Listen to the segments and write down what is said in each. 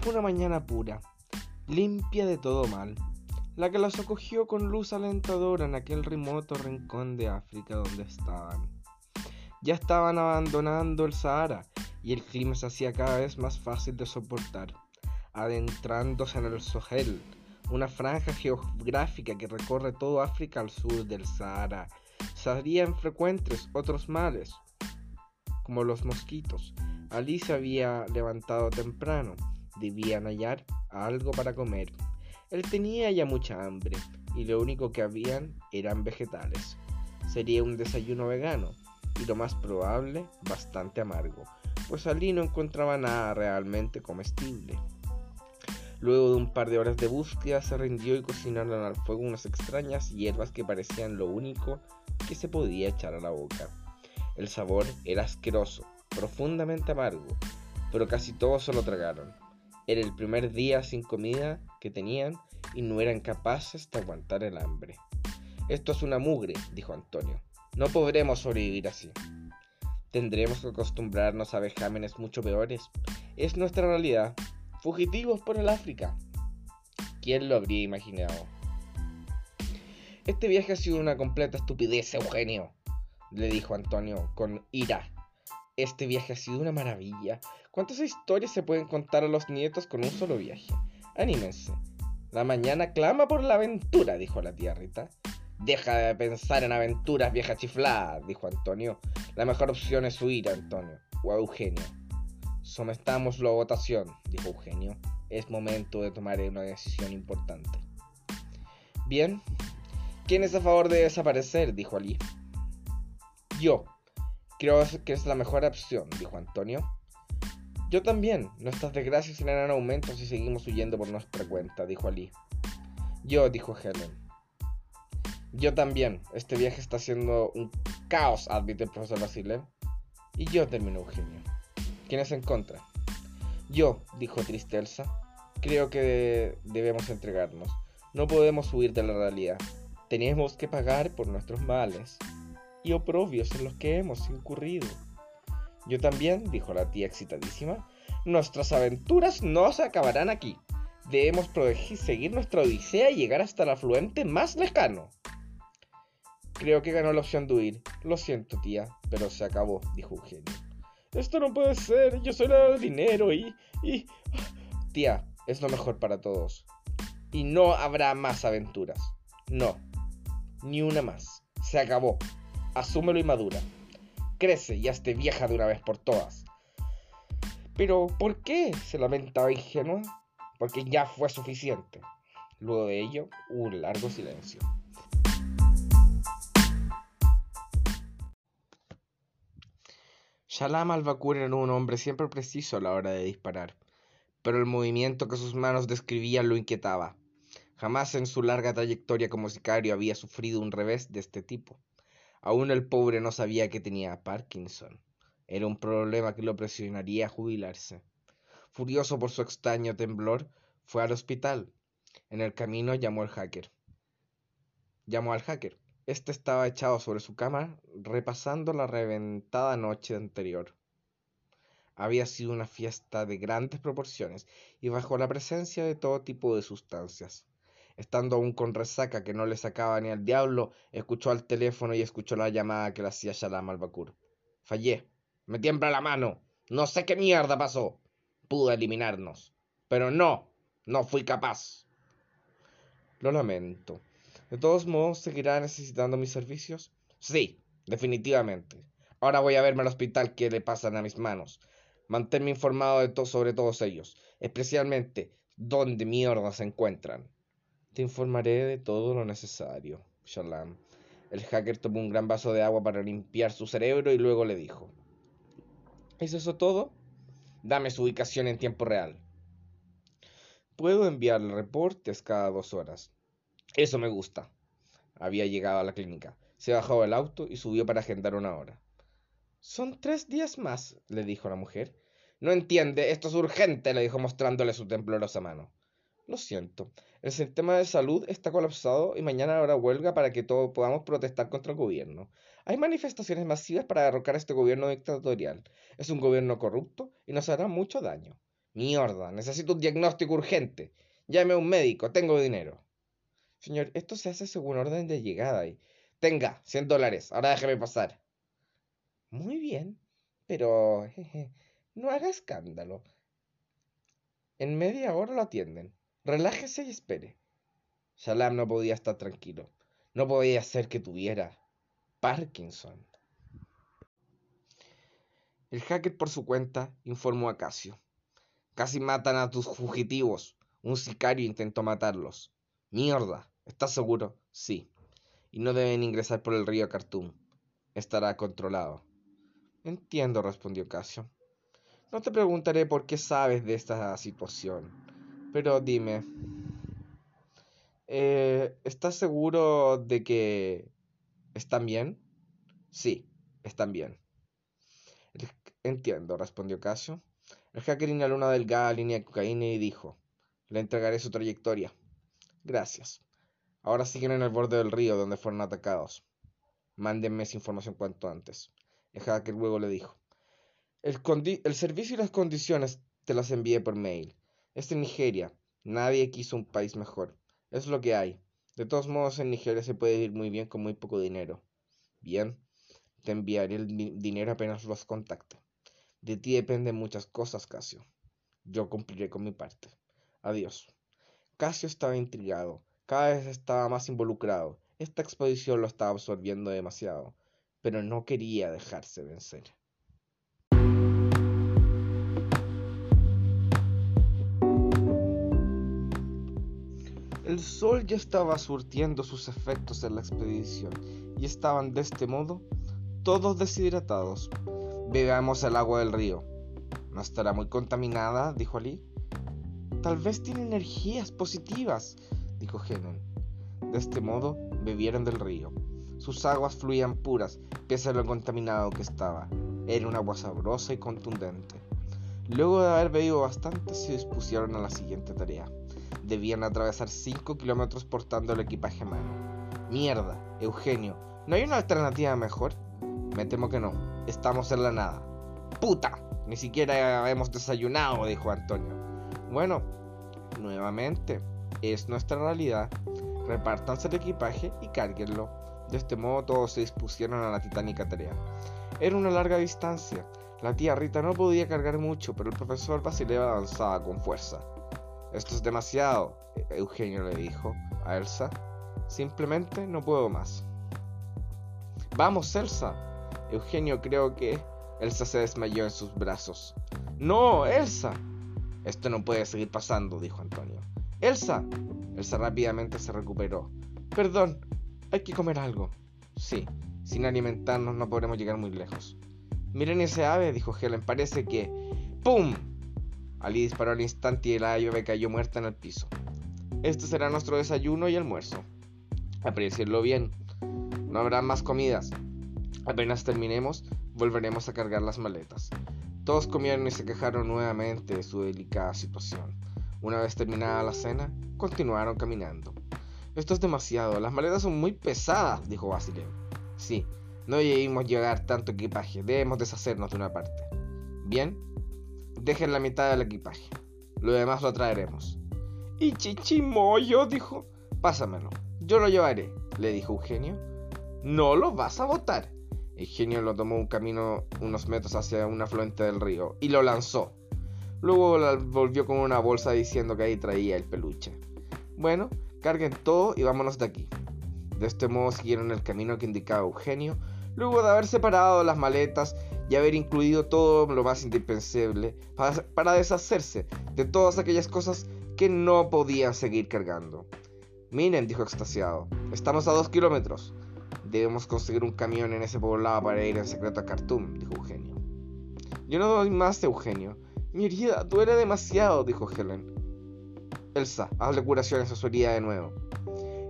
Fue una mañana pura, limpia de todo mal, la que los acogió con luz alentadora en aquel remoto rincón de África donde estaban. Ya estaban abandonando el Sahara y el clima se hacía cada vez más fácil de soportar, adentrándose en el Sahel, una franja geográfica que recorre todo África al sur del Sahara. Salían frecuentes otros males, como los mosquitos. Ali se había levantado temprano, debían hallar algo para comer. Él tenía ya mucha hambre y lo único que habían eran vegetales. Sería un desayuno vegano y lo más probable bastante amargo, pues Ali no encontraba nada realmente comestible. Luego de un par de horas de búsqueda se rindió y cocinaron al fuego unas extrañas hierbas que parecían lo único que se podía echar a la boca. El sabor era asqueroso, profundamente amargo, pero casi todos se lo tragaron. Era el primer día sin comida que tenían y no eran capaces de aguantar el hambre. Esto es una mugre, dijo Antonio. No podremos sobrevivir así. Tendremos que acostumbrarnos a vejámenes mucho peores. Es nuestra realidad. Fugitivos por el África. ¿Quién lo habría imaginado? Este viaje ha sido una completa estupidez, Eugenio, le dijo Antonio con ira. Este viaje ha sido una maravilla. ¿Cuántas historias se pueden contar a los nietos con un solo viaje? Anímense. La mañana clama por la aventura, dijo la tía Rita. Deja de pensar en aventuras, vieja chiflada, dijo Antonio. La mejor opción es huir, Antonio. O a Eugenio. Sometámoslo a votación, dijo Eugenio. Es momento de tomar una decisión importante. Bien. ¿Quién es a favor de desaparecer? dijo Ali. Yo. Creo que es la mejor opción, dijo Antonio. Yo también. Nuestras desgracias serán en aumento si seguimos huyendo por nuestra cuenta, dijo Ali. Yo, dijo Helen. Yo también. Este viaje está siendo un caos, admite el profesor Basile. Y yo, terminó Eugenio. ¿Quién es en contra? Yo, dijo Tristelsa. Creo que debemos entregarnos. No podemos huir de la realidad. Tenemos que pagar por nuestros males y oprobios en los que hemos incurrido. Yo también, dijo la tía excitadísima, nuestras aventuras no se acabarán aquí. Debemos seguir nuestra odisea y llegar hasta el afluente más lejano. Creo que ganó la opción de huir. Lo siento, tía, pero se acabó, dijo Eugenio. Esto no puede ser, yo soy la dinero y... y... Tía, es lo mejor para todos. Y no habrá más aventuras. No, ni una más. Se acabó asúmelo y madura. Crece y hazte vieja de una vez por todas. Pero, ¿por qué? se lamentaba ingenua. Porque ya fue suficiente. Luego de ello, un largo silencio. Shalam al-Bakur era un hombre siempre preciso a la hora de disparar, pero el movimiento que sus manos describían lo inquietaba. Jamás en su larga trayectoria como sicario había sufrido un revés de este tipo. Aún el pobre no sabía que tenía Parkinson. Era un problema que lo presionaría a jubilarse. Furioso por su extraño temblor, fue al hospital. En el camino llamó al hacker. Llamó al hacker. Este estaba echado sobre su cama, repasando la reventada noche anterior. Había sido una fiesta de grandes proporciones y bajo la presencia de todo tipo de sustancias. Estando aún con resaca que no le sacaba ni al diablo, escuchó al teléfono y escuchó la llamada que le hacía Shalam al Bakur. Fallé. Me tiembla la mano. No sé qué mierda pasó. Pude eliminarnos. Pero no. No fui capaz. Lo lamento. ¿De todos modos seguirá necesitando mis servicios? Sí, definitivamente. Ahora voy a verme al hospital que le pasan a mis manos. Manténme informado de todo sobre todos ellos, especialmente dónde mierda se encuentran. Te informaré de todo lo necesario, Shalam. El hacker tomó un gran vaso de agua para limpiar su cerebro y luego le dijo: ¿Es eso todo? Dame su ubicación en tiempo real. Puedo enviarle reportes cada dos horas. Eso me gusta. Había llegado a la clínica. Se bajó del auto y subió para agendar una hora. Son tres días más, le dijo la mujer. No entiende, esto es urgente, le dijo mostrándole su temblorosa mano. Lo siento. El sistema de salud está colapsado y mañana habrá huelga para que todos podamos protestar contra el gobierno. Hay manifestaciones masivas para derrocar a este gobierno dictatorial. Es un gobierno corrupto y nos hará mucho daño. Mierda, necesito un diagnóstico urgente. Llame a un médico, tengo dinero. Señor, esto se hace según orden de llegada y... Tenga, 100 dólares, ahora déjeme pasar. Muy bien, pero... no haga escándalo. En media hora lo atienden. Relájese y espere. Salam no podía estar tranquilo. No podía ser que tuviera Parkinson. El hacker por su cuenta informó a Casio. Casi matan a tus fugitivos. Un sicario intentó matarlos. Mierda. ¿Estás seguro? Sí. Y no deben ingresar por el río Khartoum. Estará controlado. Entiendo, respondió Casio. No te preguntaré por qué sabes de esta situación. Pero dime. Eh, ¿Estás seguro de que están bien? Sí, están bien. Entiendo, respondió Casio. El hacker inhaló una delgada línea de cocaína y dijo, le entregaré su trayectoria. Gracias. Ahora siguen en el borde del río donde fueron atacados. Mándenme esa información cuanto antes. El hacker luego le dijo, el, el servicio y las condiciones te las envié por mail. Es en Nigeria. Nadie quiso un país mejor. Es lo que hay. De todos modos, en Nigeria se puede vivir muy bien con muy poco dinero. Bien, te enviaré el dinero apenas los contacte. De ti dependen muchas cosas, Casio. Yo cumpliré con mi parte. Adiós. Casio estaba intrigado. Cada vez estaba más involucrado. Esta exposición lo estaba absorbiendo demasiado, pero no quería dejarse vencer. El sol ya estaba surtiendo sus efectos en la expedición y estaban de este modo todos deshidratados. Bebamos el agua del río. No estará muy contaminada, dijo Ali. Tal vez tiene energías positivas, dijo Helen. De este modo bebieron del río. Sus aguas fluían puras, pese a lo contaminado que estaba. Era un agua sabrosa y contundente. Luego de haber bebido bastante, se dispusieron a la siguiente tarea. Debían atravesar 5 kilómetros portando el equipaje a mano. Mierda, Eugenio, ¿no hay una alternativa mejor? Me temo que no. Estamos en la nada. ¡Puta! Ni siquiera hemos desayunado, dijo Antonio. Bueno, nuevamente, es nuestra realidad. Repártanse el equipaje y cárguenlo. De este modo todos se dispusieron a la titánica tarea. Era una larga distancia. La tía Rita no podía cargar mucho, pero el profesor Basileo avanzaba con fuerza. Esto es demasiado, Eugenio le dijo a Elsa. Simplemente no puedo más. Vamos, Elsa. Eugenio creo que Elsa se desmayó en sus brazos. No, Elsa. Esto no puede seguir pasando, dijo Antonio. Elsa. Elsa rápidamente se recuperó. Perdón, hay que comer algo. Sí, sin alimentarnos no podremos llegar muy lejos. Miren ese ave, dijo Helen, parece que... ¡Pum! Ali disparó al instante y la ave cayó muerta en el piso. Este será nuestro desayuno y almuerzo. Apreciarlo bien. No habrá más comidas. Apenas terminemos, volveremos a cargar las maletas. Todos comieron y se quejaron nuevamente de su delicada situación. Una vez terminada la cena, continuaron caminando. Esto es demasiado, las maletas son muy pesadas, dijo Basileo. Sí, no debimos llevar tanto equipaje, debemos deshacernos de una parte. Bien, dejen la mitad del equipaje, lo demás lo traeremos. Y Chichimoyo dijo, pásamelo, yo lo llevaré, le dijo Eugenio. No lo vas a botar. Eugenio lo tomó un camino unos metros hacia un afluente del río y lo lanzó. Luego volvió con una bolsa diciendo que ahí traía el peluche. Bueno, carguen todo y vámonos de aquí. De este modo siguieron el camino que indicaba Eugenio, luego de haber separado las maletas y haber incluido todo lo más indispensable para, para deshacerse de todas aquellas cosas que no podían seguir cargando. Miren, dijo extasiado, estamos a dos kilómetros. Debemos conseguir un camión en ese poblado para ir en secreto a Khartoum, dijo Eugenio. Yo no doy más, Eugenio. Mi herida duele demasiado, dijo Helen. Elsa, hazle curaciones a su herida de nuevo.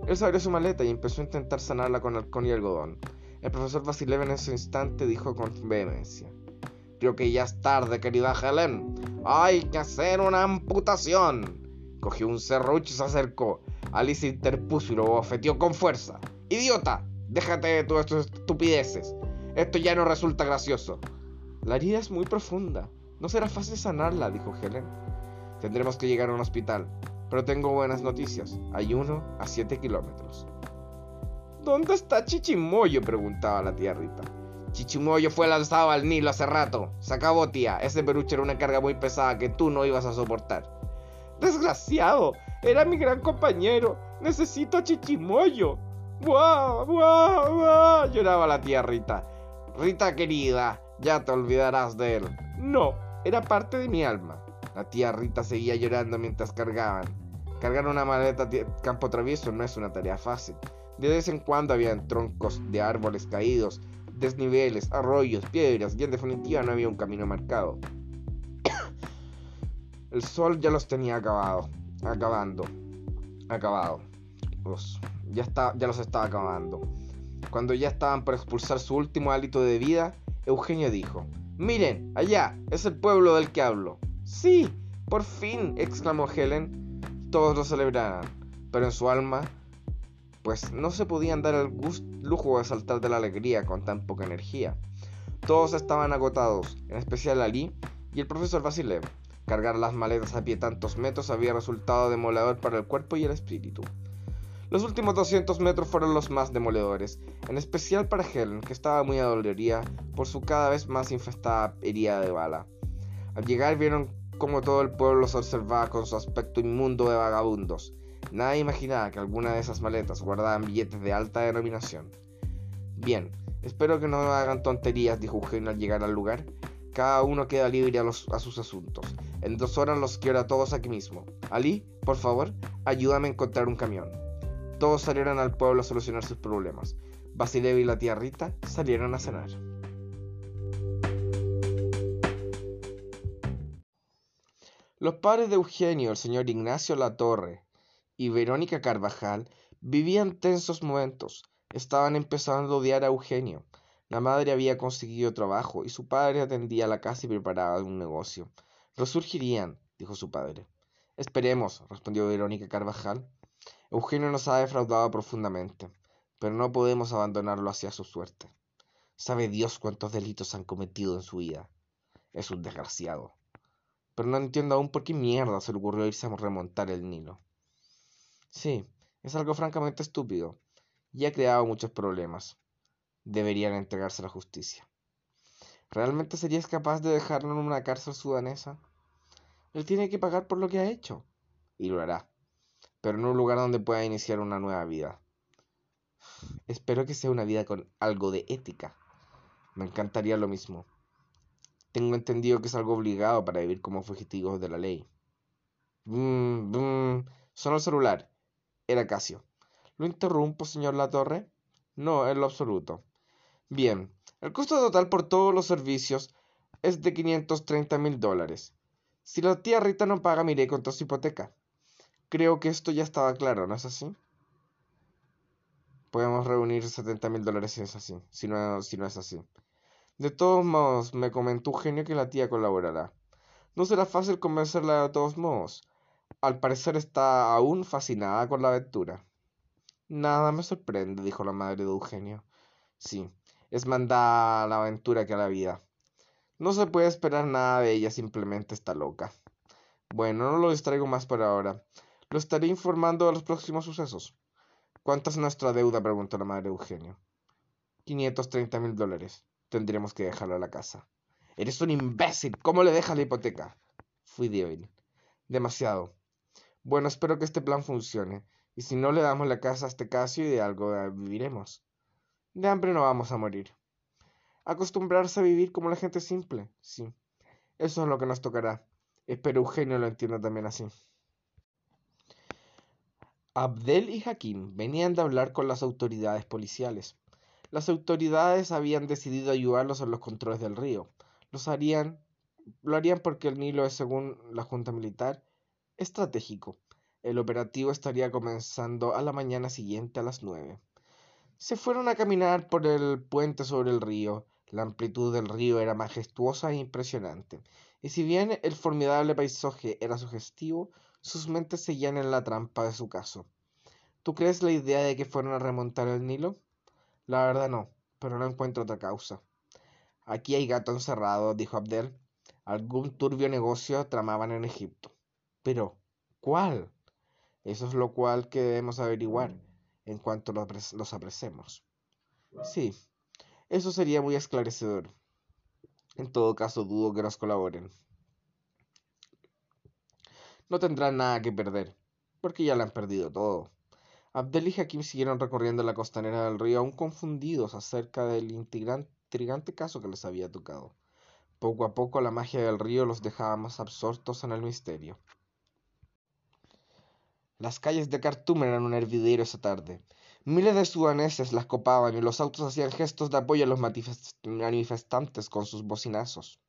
Elsa abrió su maleta y empezó a intentar sanarla con alcohol y algodón. El profesor Vasilev en ese instante dijo con vehemencia. Creo que ya es tarde, querida Helen. Hay que hacer una amputación. Cogió un serrucho y se acercó. Alice interpuso y lo bofeteó con fuerza. ¡Idiota! Déjate de todas tus estupideces. Esto ya no resulta gracioso. La herida es muy profunda. No será fácil sanarla, dijo Helen. Tendremos que llegar a un hospital. Pero tengo buenas noticias. Hay uno a 7 kilómetros. ¿Dónde está Chichimoyo? preguntaba la tía Rita. Chichimoyo fue lanzado al Nilo hace rato. Se acabó, tía. Ese peluche era una carga muy pesada que tú no ibas a soportar. Desgraciado. Era mi gran compañero. Necesito a Chichimoyo. ¡Buah! ¡Buah! ¡Buah! lloraba la tía Rita. Rita querida, ya te olvidarás de él. No, era parte de mi alma. La tía Rita seguía llorando mientras cargaban. Cargar una maleta campo travieso no es una tarea fácil. De vez en cuando habían troncos de árboles caídos, desniveles, arroyos, piedras y en definitiva no había un camino marcado. El sol ya los tenía acabado, acabando, acabado. ya, está, ya los estaba acabando. Cuando ya estaban por expulsar su último hálito de vida, Eugenio dijo, Miren, allá, es el pueblo del que hablo. Sí, por fin, exclamó Helen. Todos lo celebraron, pero en su alma, pues no se podían dar el lujo de saltar de la alegría con tan poca energía. Todos estaban agotados, en especial Ali y el profesor Vasilev. Cargar las maletas a pie tantos metros había resultado demoledor para el cuerpo y el espíritu. Los últimos 200 metros fueron los más demoledores, en especial para Helen, que estaba muy adolorida por su cada vez más infestada herida de bala. Al llegar vieron como todo el pueblo los observaba con su aspecto inmundo de vagabundos. Nadie imaginaba que alguna de esas maletas guardaban billetes de alta denominación. Bien, espero que no hagan tonterías, dijo Eugenio al llegar al lugar. Cada uno queda libre a, sus asuntos. En dos horas los quiero a todos aquí mismo. Ali, por favor, ayúdame a encontrar un camión. Todos salieron al pueblo a solucionar sus problemas. Basilev y la tía Rita salieron a cenar. Los padres de Eugenio, el señor Ignacio Latorre y Verónica Carvajal vivían tensos momentos. Estaban empezando a odiar a Eugenio. La madre había conseguido trabajo y su padre atendía la casa y preparaba un negocio. Resurgirían, dijo su padre. Esperemos, respondió Verónica Carvajal. Eugenio nos ha defraudado profundamente, pero no podemos abandonarlo hacia su suerte. Sabe Dios cuántos delitos han cometido en su vida. Es un desgraciado. Pero no entiendo aún por qué mierda se le ocurrió irse a remontar el Nilo. Sí, es algo francamente estúpido y ha creado muchos problemas. Deberían entregarse a la justicia. ¿Realmente serías capaz de dejarlo en una cárcel sudanesa? Él tiene que pagar por lo que ha hecho. Y lo hará pero en un lugar donde pueda iniciar una nueva vida. Espero que sea una vida con algo de ética. Me encantaría lo mismo. Tengo entendido que es algo obligado para vivir como fugitivo de la ley. Bum, bum. Sonó el celular. Era Casio. ¿Lo interrumpo, señor Latorre? No, en lo absoluto. Bien, el costo total por todos los servicios es de 530 mil dólares. Si la tía Rita no paga, miré contra su hipoteca. Creo que esto ya estaba claro, ¿no es así? Podemos reunir 70 mil dólares si es así, si no, si no es así. De todos modos, me comentó Eugenio que la tía colaborará. No será fácil convencerla de todos modos. Al parecer está aún fascinada con la aventura. Nada me sorprende, dijo la madre de Eugenio. Sí, es mandada a la aventura que a la vida. No se puede esperar nada de ella, simplemente está loca. Bueno, no lo distraigo más por ahora. Lo estaré informando de los próximos sucesos. ¿Cuánta es nuestra deuda? preguntó la madre Eugenio. 530 mil dólares. Tendremos que dejarlo a la casa. Eres un imbécil. ¿Cómo le dejas la hipoteca? Fui débil. Demasiado. Bueno, espero que este plan funcione. Y si no le damos la casa a este caso y de algo viviremos. De hambre no vamos a morir. Acostumbrarse a vivir como la gente simple, sí. Eso es lo que nos tocará. Espero Eugenio lo entienda también así. Abdel y Hakim venían de hablar con las autoridades policiales. Las autoridades habían decidido ayudarlos en los controles del río. Los harían, lo harían porque el Nilo es, según la Junta Militar, estratégico. El operativo estaría comenzando a la mañana siguiente a las nueve. Se fueron a caminar por el puente sobre el río. La amplitud del río era majestuosa e impresionante, y si bien el formidable paisaje era sugestivo, sus mentes seguían en la trampa de su caso. ¿Tú crees la idea de que fueron a remontar el Nilo? La verdad no, pero no encuentro otra causa. Aquí hay gato encerrado, dijo Abdel. Algún turbio negocio tramaban en Egipto. Pero, ¿cuál? Eso es lo cual que debemos averiguar en cuanto los apresemos. Sí, eso sería muy esclarecedor. En todo caso, dudo que nos colaboren. No tendrán nada que perder, porque ya lo han perdido todo. Abdel y Hakim siguieron recorriendo la costanera del río, aún confundidos acerca del intrigante caso que les había tocado. Poco a poco la magia del río los dejaba más absortos en el misterio. Las calles de Khartoum eran un hervidero esa tarde. Miles de sudaneses las copaban y los autos hacían gestos de apoyo a los manifestantes con sus bocinazos.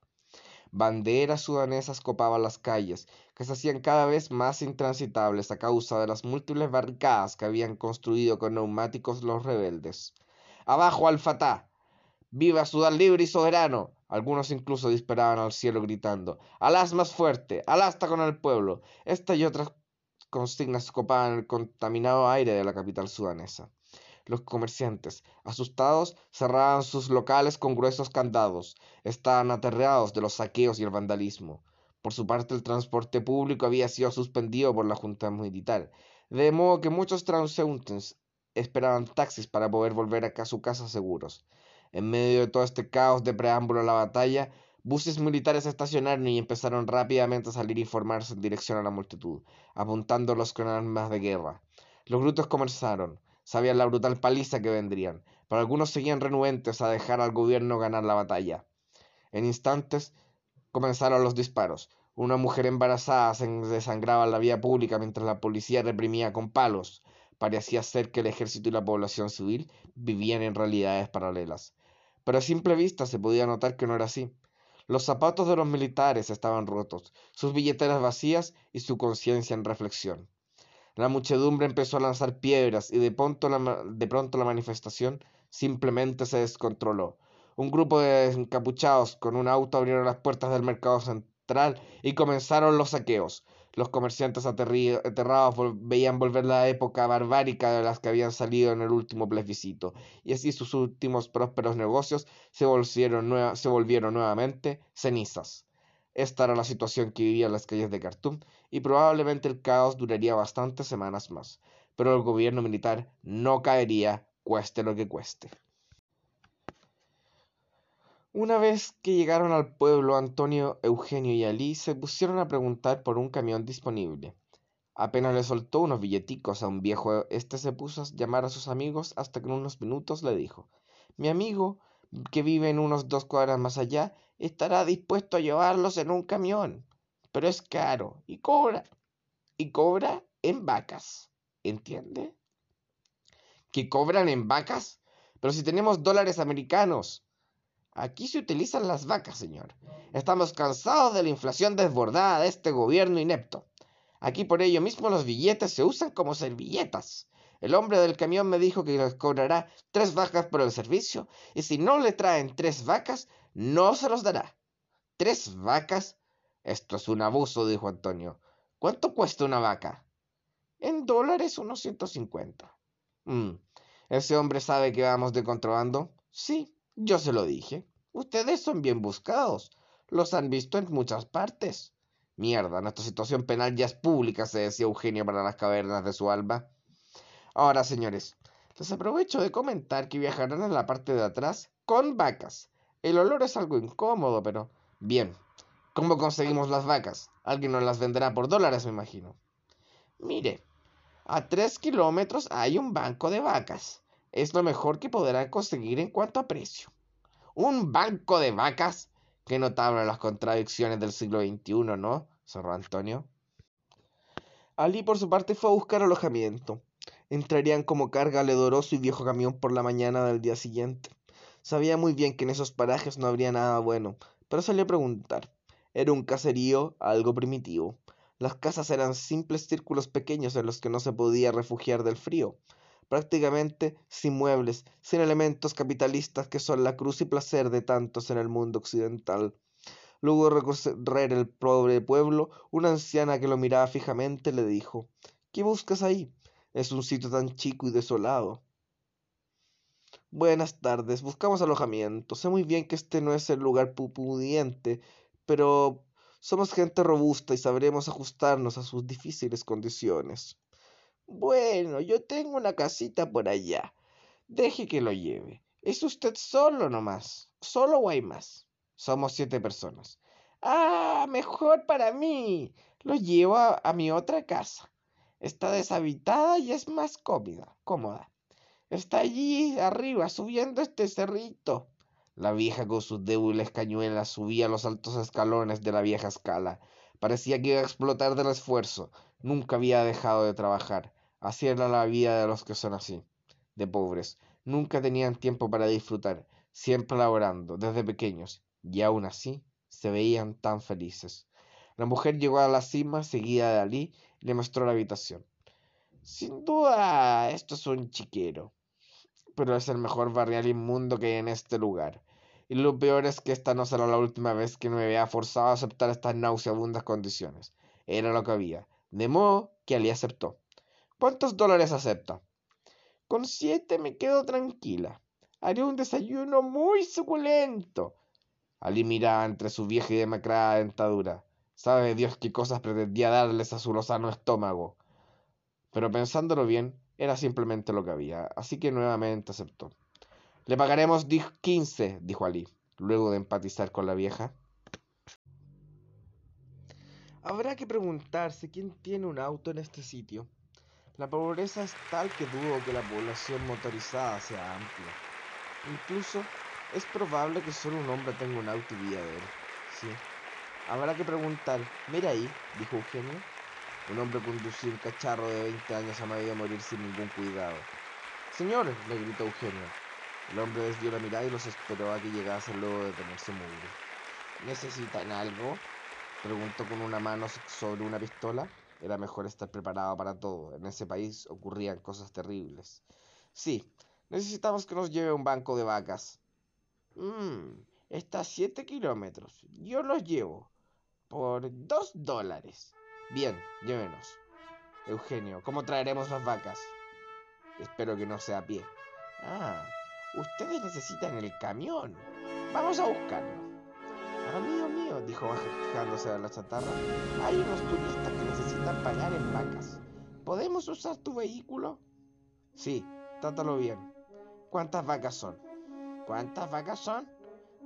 Banderas sudanesas copaban las calles, que se hacían cada vez más intransitables a causa de las múltiples barricadas que habían construido con neumáticos los rebeldes. ¡Abajo al Fatah! ¡Viva Sudán libre y soberano! Algunos incluso disparaban al cielo gritando Alá es más fuerte, Alá está con el pueblo. Esta y otras consignas copaban el contaminado aire de la capital sudanesa. Los comerciantes, asustados, cerraban sus locales con gruesos candados. Estaban aterrados de los saqueos y el vandalismo. Por su parte, el transporte público había sido suspendido por la Junta Militar, de modo que muchos transeúntes esperaban taxis para poder volver a su casa seguros. En medio de todo este caos de preámbulo a la batalla, Buses militares estacionaron y empezaron rápidamente a salir y formarse en dirección a la multitud, apuntándolos con armas de guerra. Los grutos comenzaron. Sabían la brutal paliza que vendrían, pero algunos seguían renuentes a dejar al gobierno ganar la batalla. En instantes comenzaron los disparos. Una mujer embarazada se desangraba en la vía pública mientras la policía reprimía con palos. Parecía ser que el ejército y la población civil vivían en realidades paralelas. Pero a simple vista se podía notar que no era así. Los zapatos de los militares estaban rotos, sus billeteras vacías y su conciencia en reflexión. La muchedumbre empezó a lanzar piedras y de pronto, la, de pronto la manifestación simplemente se descontroló. Un grupo de encapuchados con un auto abrieron las puertas del mercado central y comenzaron los saqueos. Los comerciantes aterrados veían volver la época barbárica de las que habían salido en el último plebiscito, y así sus últimos prósperos negocios se volvieron, se volvieron nuevamente cenizas. Esta era la situación que vivía en las calles de Khartoum, y probablemente el caos duraría bastantes semanas más, pero el gobierno militar no caería, cueste lo que cueste. Una vez que llegaron al pueblo, Antonio, Eugenio y Alí se pusieron a preguntar por un camión disponible. Apenas le soltó unos billeticos a un viejo, este se puso a llamar a sus amigos hasta que en unos minutos le dijo Mi amigo, que vive en unos dos cuadras más allá, estará dispuesto a llevarlos en un camión. Pero es caro y cobra. Y cobra en vacas. ¿Entiende? ¿Que cobran en vacas? Pero si tenemos dólares americanos. Aquí se utilizan las vacas, señor. Estamos cansados de la inflación desbordada de este gobierno inepto. Aquí por ello mismo los billetes se usan como servilletas. El hombre del camión me dijo que les cobrará tres vacas por el servicio, y si no le traen tres vacas, no se los dará. ¿Tres vacas? Esto es un abuso, dijo Antonio. ¿Cuánto cuesta una vaca? En dólares unos ciento cincuenta. Mm. ¿Ese hombre sabe que vamos de contrabando? Sí, yo se lo dije. Ustedes son bien buscados. Los han visto en muchas partes. Mierda, nuestra situación penal ya es pública, se decía Eugenio para las cavernas de su alba. Ahora, señores, les aprovecho de comentar que viajarán en la parte de atrás con vacas. El olor es algo incómodo, pero bien. ¿Cómo conseguimos las vacas? Alguien nos las venderá por dólares, me imagino. Mire, a tres kilómetros hay un banco de vacas es lo mejor que podrán conseguir en cuanto a precio. Un banco de vacas. Qué notable las contradicciones del siglo XXI, ¿no? cerró Antonio. Ali por su parte fue a buscar alojamiento. Entrarían como carga al hedoroso y viejo camión por la mañana del día siguiente. Sabía muy bien que en esos parajes no habría nada bueno, pero salió a preguntar. Era un caserío algo primitivo. Las casas eran simples círculos pequeños en los que no se podía refugiar del frío prácticamente sin muebles, sin elementos capitalistas que son la cruz y placer de tantos en el mundo occidental. Luego de recorrer el pobre pueblo, una anciana que lo miraba fijamente le dijo ¿Qué buscas ahí? Es un sitio tan chico y desolado. Buenas tardes, buscamos alojamiento. Sé muy bien que este no es el lugar pudiente, pero Somos gente robusta y sabremos ajustarnos a sus difíciles condiciones. Bueno, yo tengo una casita por allá. Deje que lo lleve. ¿Es usted solo nomás? ¿Solo o hay más? Somos siete personas. Ah, mejor para mí. Lo llevo a, mi otra casa. Está deshabitada y es más cómoda, cómoda. Está allí arriba, subiendo este cerrito. La vieja con sus débiles cañuelas subía los altos escalones de la vieja escala. Parecía que iba a explotar del esfuerzo. Nunca había dejado de trabajar. Así era la vida de los que son así, de pobres. Nunca tenían tiempo para disfrutar, siempre laborando, desde pequeños, y aún así se veían tan felices. La mujer llegó a la cima, seguida de Ali, y le mostró la habitación. Sin duda, esto es un chiquero pero es el mejor barrial inmundo que hay en este lugar. Y lo peor es que esta no será la última vez que me vea forzado a aceptar estas nauseabundas condiciones. Era lo que había. De modo que Ali aceptó. ¿Cuántos dólares acepta? Con siete me quedo tranquila. Haré un desayuno muy suculento. Ali miraba entre su vieja y demacrada dentadura. Sabe Dios qué cosas pretendía darles a su lozano estómago. Pero pensándolo bien, era simplemente lo que había, así que nuevamente aceptó. Le pagaremos quince, dijo Ali, luego de empatizar con la vieja. Habrá que preguntarse quién tiene un auto en este sitio. La pobreza es tal que dudo que la población motorizada sea amplia. Incluso es probable que solo un hombre tenga un auto y de él. Sí. Habrá que preguntar. Mira ahí, dijo Eugenio. Un hombre conducía un cacharro de 20 años a medio morir sin ningún cuidado. Señor, le gritó Eugenio. El hombre desvió la mirada y los esperó a que llegase luego de tenerse mudo. ¿Necesitan algo? Preguntó con una mano sobre una pistola. Era mejor estar preparado para todo. En ese país ocurrían cosas terribles. Sí, necesitamos que nos lleve un banco de vacas. Mmm, está a siete kilómetros. Yo los llevo. Por dos dólares. Bien, llévenos. Eugenio, ¿cómo traeremos las vacas? Espero que no sea a pie. Ah, ustedes necesitan el camión. Vamos a buscarlo. Amigo mío, dijo bajándose de la chatarra, hay unos turistas que necesitan pagar en vacas. ¿Podemos usar tu vehículo? Sí, trátalo bien. ¿Cuántas vacas son? ¿Cuántas vacas son?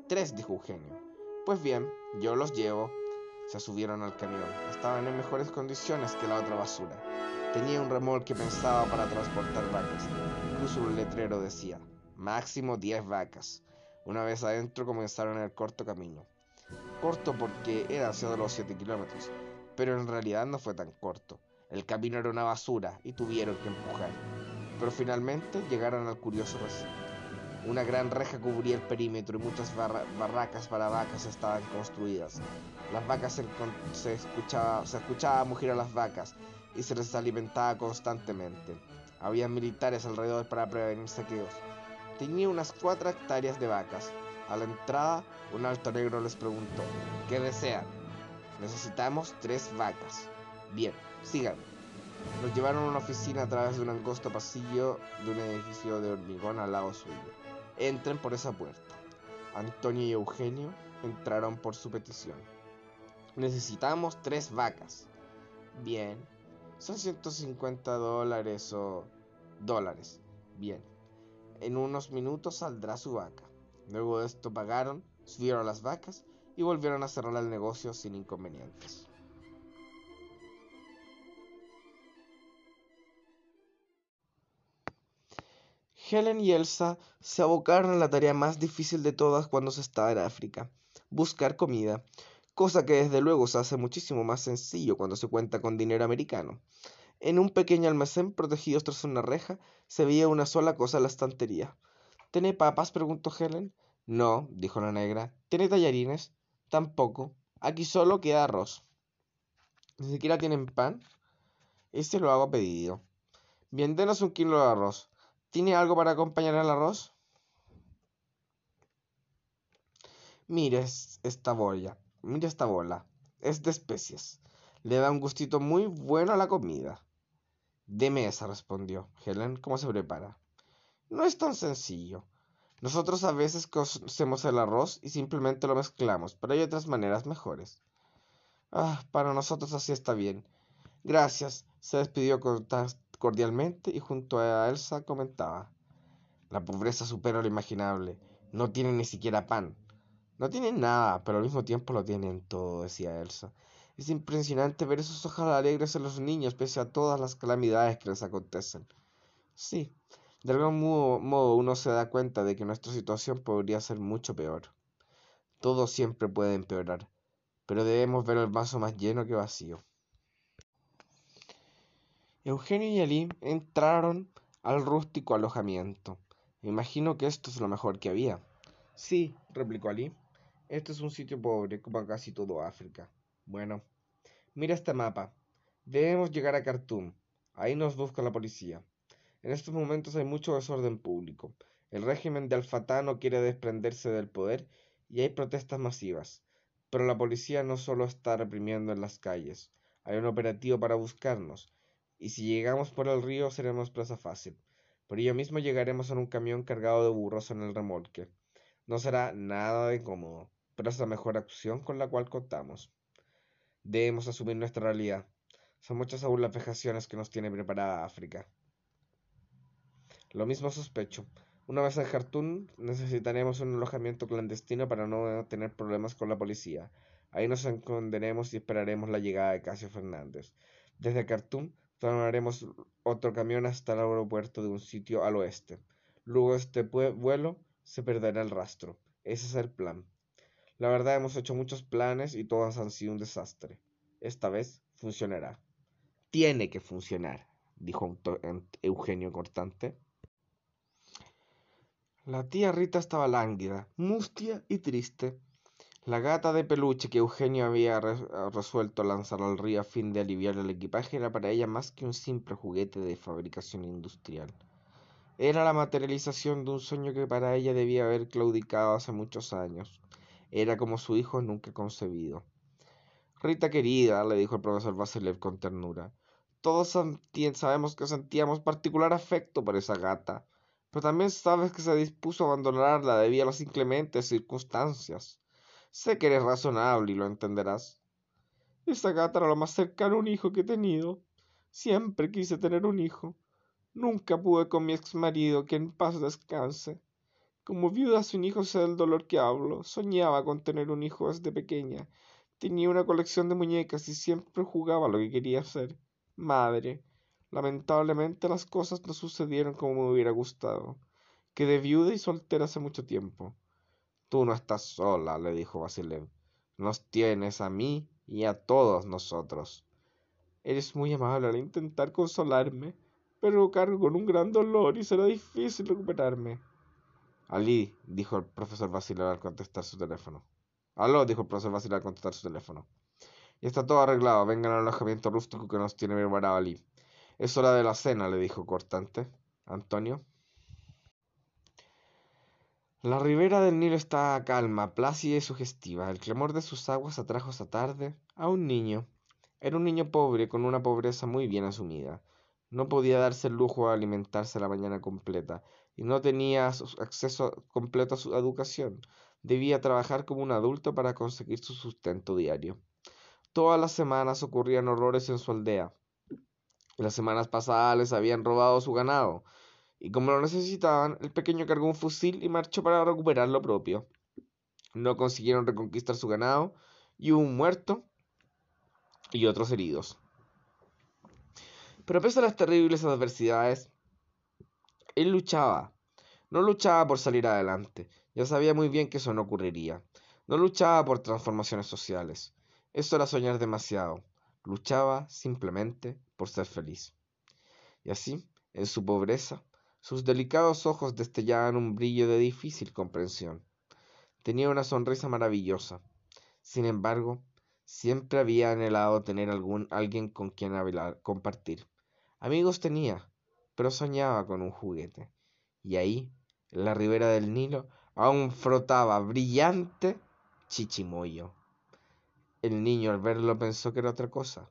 Tres, dijo Eugenio. Pues bien, yo los llevo. Se subieron al camión. Estaban en mejores condiciones que la otra basura. Tenía un remolque pensado para transportar vacas. Incluso un letrero decía, máximo 10 vacas. Una vez adentro comenzaron el corto camino. Corto porque era hacia los 7 kilómetros, pero en realidad no fue tan corto. El camino era una basura y tuvieron que empujar. Pero finalmente llegaron al curioso recinto. Una gran reja cubría el perímetro y muchas barracas para vacas estaban construidas. Las vacas se, se, escuchaba, se escuchaba mugir a las vacas y se les alimentaba constantemente. Había militares alrededor para prevenir saqueos. Tenía unas cuatro hectáreas de vacas. A la entrada, un alto negro les preguntó, ¿qué desean? Necesitamos tres vacas. Bien, sigan. Nos llevaron a una oficina a través de un angosto pasillo de un edificio de hormigón al lado suyo. Entren por esa puerta. Antonio y Eugenio entraron por su petición. Necesitamos tres vacas. Bien. Son 150 dólares o dólares. Bien. En unos minutos saldrá su vaca. Luego de esto pagaron, subieron las vacas y volvieron a cerrar el negocio sin inconvenientes. Helen y Elsa se abocaron a la tarea más difícil de todas cuando se está en África, buscar comida, cosa que desde luego se hace muchísimo más sencillo cuando se cuenta con dinero americano. En un pequeño almacén protegido tras una reja se veía una sola cosa la estantería. ¿Tiene papas? preguntó Helen. No, dijo la negra. ¿Tiene tallarines? Tampoco. Aquí solo queda arroz. ¿Ni siquiera tienen pan? Ese lo hago a pedido. Bien, denos un kilo de arroz. ¿Tiene algo para acompañar al arroz? Mire esta bola. Mire esta bola. Es de especias. Le da un gustito muy bueno a la comida. Deme esa, respondió Helen. ¿Cómo se prepara? No es tan sencillo. Nosotros a veces cocemos el arroz y simplemente lo mezclamos, pero hay otras maneras mejores. Ah, para nosotros así está bien. Gracias, se despidió cordialmente y junto a Elsa comentaba. La pobreza supera lo imaginable. No tienen ni siquiera pan. No tienen nada, pero al mismo tiempo lo tienen todo, decía Elsa. Es impresionante ver esos ojos alegres en los niños pese a todas las calamidades que les acontecen. Sí, de algún modo uno se da cuenta de que nuestra situación podría ser mucho peor. Todo siempre puede empeorar, pero debemos ver el vaso más lleno que vacío. Eugenio y Ali entraron al rústico alojamiento. Me imagino que esto es lo mejor que había. Sí, replicó Ali. Este es un sitio pobre, como casi todo África. Bueno, mira este mapa. Debemos llegar a Khartoum. Ahí nos busca la policía. En estos momentos hay mucho desorden público. El régimen de Al-Fatah no quiere desprenderse del poder y hay protestas masivas. Pero la policía no solo está reprimiendo en las calles, hay un operativo para buscarnos, y si llegamos por el río seremos presa fácil. Por ello mismo llegaremos en un camión cargado de burros en el remolque. No será nada de cómodo, pero es la mejor opción con la cual contamos. Debemos asumir nuestra realidad. Son muchas aún las vejaciones que nos tiene preparada África. Lo mismo sospecho. Una vez en Khartoum necesitaremos un alojamiento clandestino para no tener problemas con la policía. Ahí nos esconderemos y esperaremos la llegada de Casio Fernández. Desde Khartoum tomaremos otro camión hasta el aeropuerto de un sitio al oeste. Luego este vuelo se perderá el rastro. Ese es el plan. La verdad hemos hecho muchos planes y todos han sido un desastre. Esta vez funcionará. Tiene que funcionar, dijo Eugenio cortante. La tía Rita estaba lánguida, mustia y triste. La gata de peluche que Eugenio había resuelto lanzar al río a fin de aliviar el equipaje era para ella más que un simple juguete de fabricación industrial. Era la materialización de un sueño que para ella debía haber claudicado hace muchos años. Era como su hijo nunca concebido. Rita querida, le dijo el profesor Vasilev con ternura, todos sabemos que sentíamos particular afecto por esa gata pero también sabes que se dispuso a abandonarla debido a las inclementes circunstancias. Sé que eres razonable y lo entenderás. Esa gata era lo más cercano a un hijo que he tenido. Siempre quise tener un hijo. Nunca pude con mi ex marido, que en paz descanse. Como viuda sin hijo sé del dolor que hablo. Soñaba con tener un hijo desde pequeña. Tenía una colección de muñecas y siempre jugaba lo que quería ser. Madre. Lamentablemente las cosas no sucedieron como me hubiera gustado. Quedé viuda y soltera hace mucho tiempo. Tú no estás sola, le dijo Basilev. Nos tienes a mí y a todos nosotros. Eres muy amable al intentar consolarme, pero cargo con un gran dolor y será difícil recuperarme. Ali, dijo el profesor Basilev al contestar su teléfono. Aló, dijo el profesor Basilev al contestar su teléfono. Y está todo arreglado. Vengan al alojamiento rústico que nos tiene preparado Ali. Es hora de la cena, le dijo cortante Antonio. La ribera del Nilo estaba calma, plácida y sugestiva. El clamor de sus aguas atrajo esa tarde a un niño. Era un niño pobre, con una pobreza muy bien asumida. No podía darse el lujo de alimentarse la mañana completa y no tenía acceso completo a su educación. Debía trabajar como un adulto para conseguir su sustento diario. Todas las semanas ocurrían horrores en su aldea. Las semanas pasadas les habían robado su ganado, y como lo necesitaban, el pequeño cargó un fusil y marchó para recuperar lo propio. No consiguieron reconquistar su ganado, y hubo un muerto y otros heridos. Pero pese a las terribles adversidades, él luchaba. No luchaba por salir adelante, ya sabía muy bien que eso no ocurriría. No luchaba por transformaciones sociales. Eso era soñar demasiado. Luchaba simplemente por ser feliz. Y así, en su pobreza, sus delicados ojos destellaban un brillo de difícil comprensión. Tenía una sonrisa maravillosa. Sin embargo, siempre había anhelado tener algún alguien con quien hablar, compartir. Amigos tenía, pero soñaba con un juguete. Y ahí, en la ribera del Nilo, aún frotaba brillante chichimoyo. El niño al verlo pensó que era otra cosa,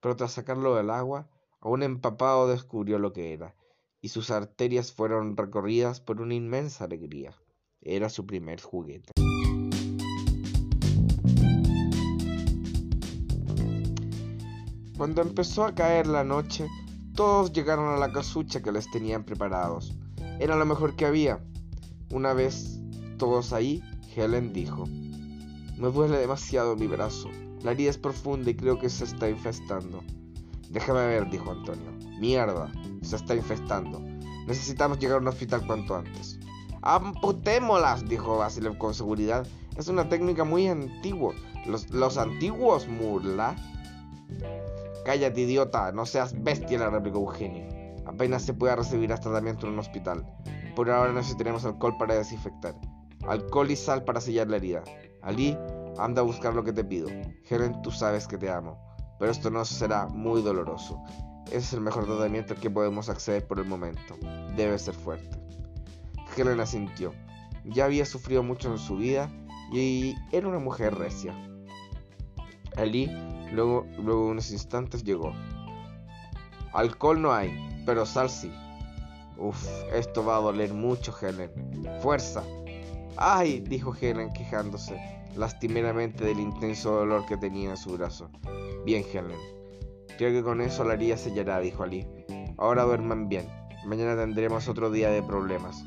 pero tras sacarlo del agua, aún empapado descubrió lo que era, y sus arterias fueron recorridas por una inmensa alegría. Era su primer juguete. Cuando empezó a caer la noche, todos llegaron a la casucha que les tenían preparados. Era lo mejor que había. Una vez todos ahí, Helen dijo, Me duele demasiado mi brazo. La herida es profunda y creo que se está infestando. Déjame ver, dijo Antonio. Mierda, se está infestando. Necesitamos llegar a un hospital cuanto antes. Amputémoslas, dijo Basilev con seguridad. Es una técnica muy antigua. Los, los antiguos, Murla. Cállate, idiota, no seas bestia, le replicó Eugenio. Apenas se puede recibir tratamiento en un hospital. Por ahora necesitaremos alcohol para desinfectar. Alcohol y sal para sellar la herida. Ali, anda a buscar lo que te pido. Helen, tú sabes que te amo. Pero esto no será muy doloroso. Ese es el mejor tratamiento al que podemos acceder por el momento. Debe ser fuerte. Helen asintió. Ya había sufrido mucho en su vida y era una mujer recia. Ali Luego, luego unos instantes llegó. Alcohol no hay, pero sal sí. Uf, esto va a doler mucho, Helen. Fuerza. ¡Ay! dijo Helen quejándose lastimeramente del intenso dolor que tenía en su brazo. Bien, Helen. Creo que con eso la herida sellará, dijo Ali. Ahora duerman bien. Mañana tendremos otro día de problemas.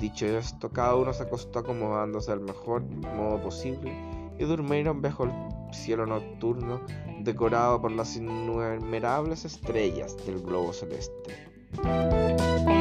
Dicho esto, cada uno se acostó acomodándose al mejor modo posible y durmieron bajo el cielo nocturno decorado por las innumerables estrellas del globo celeste.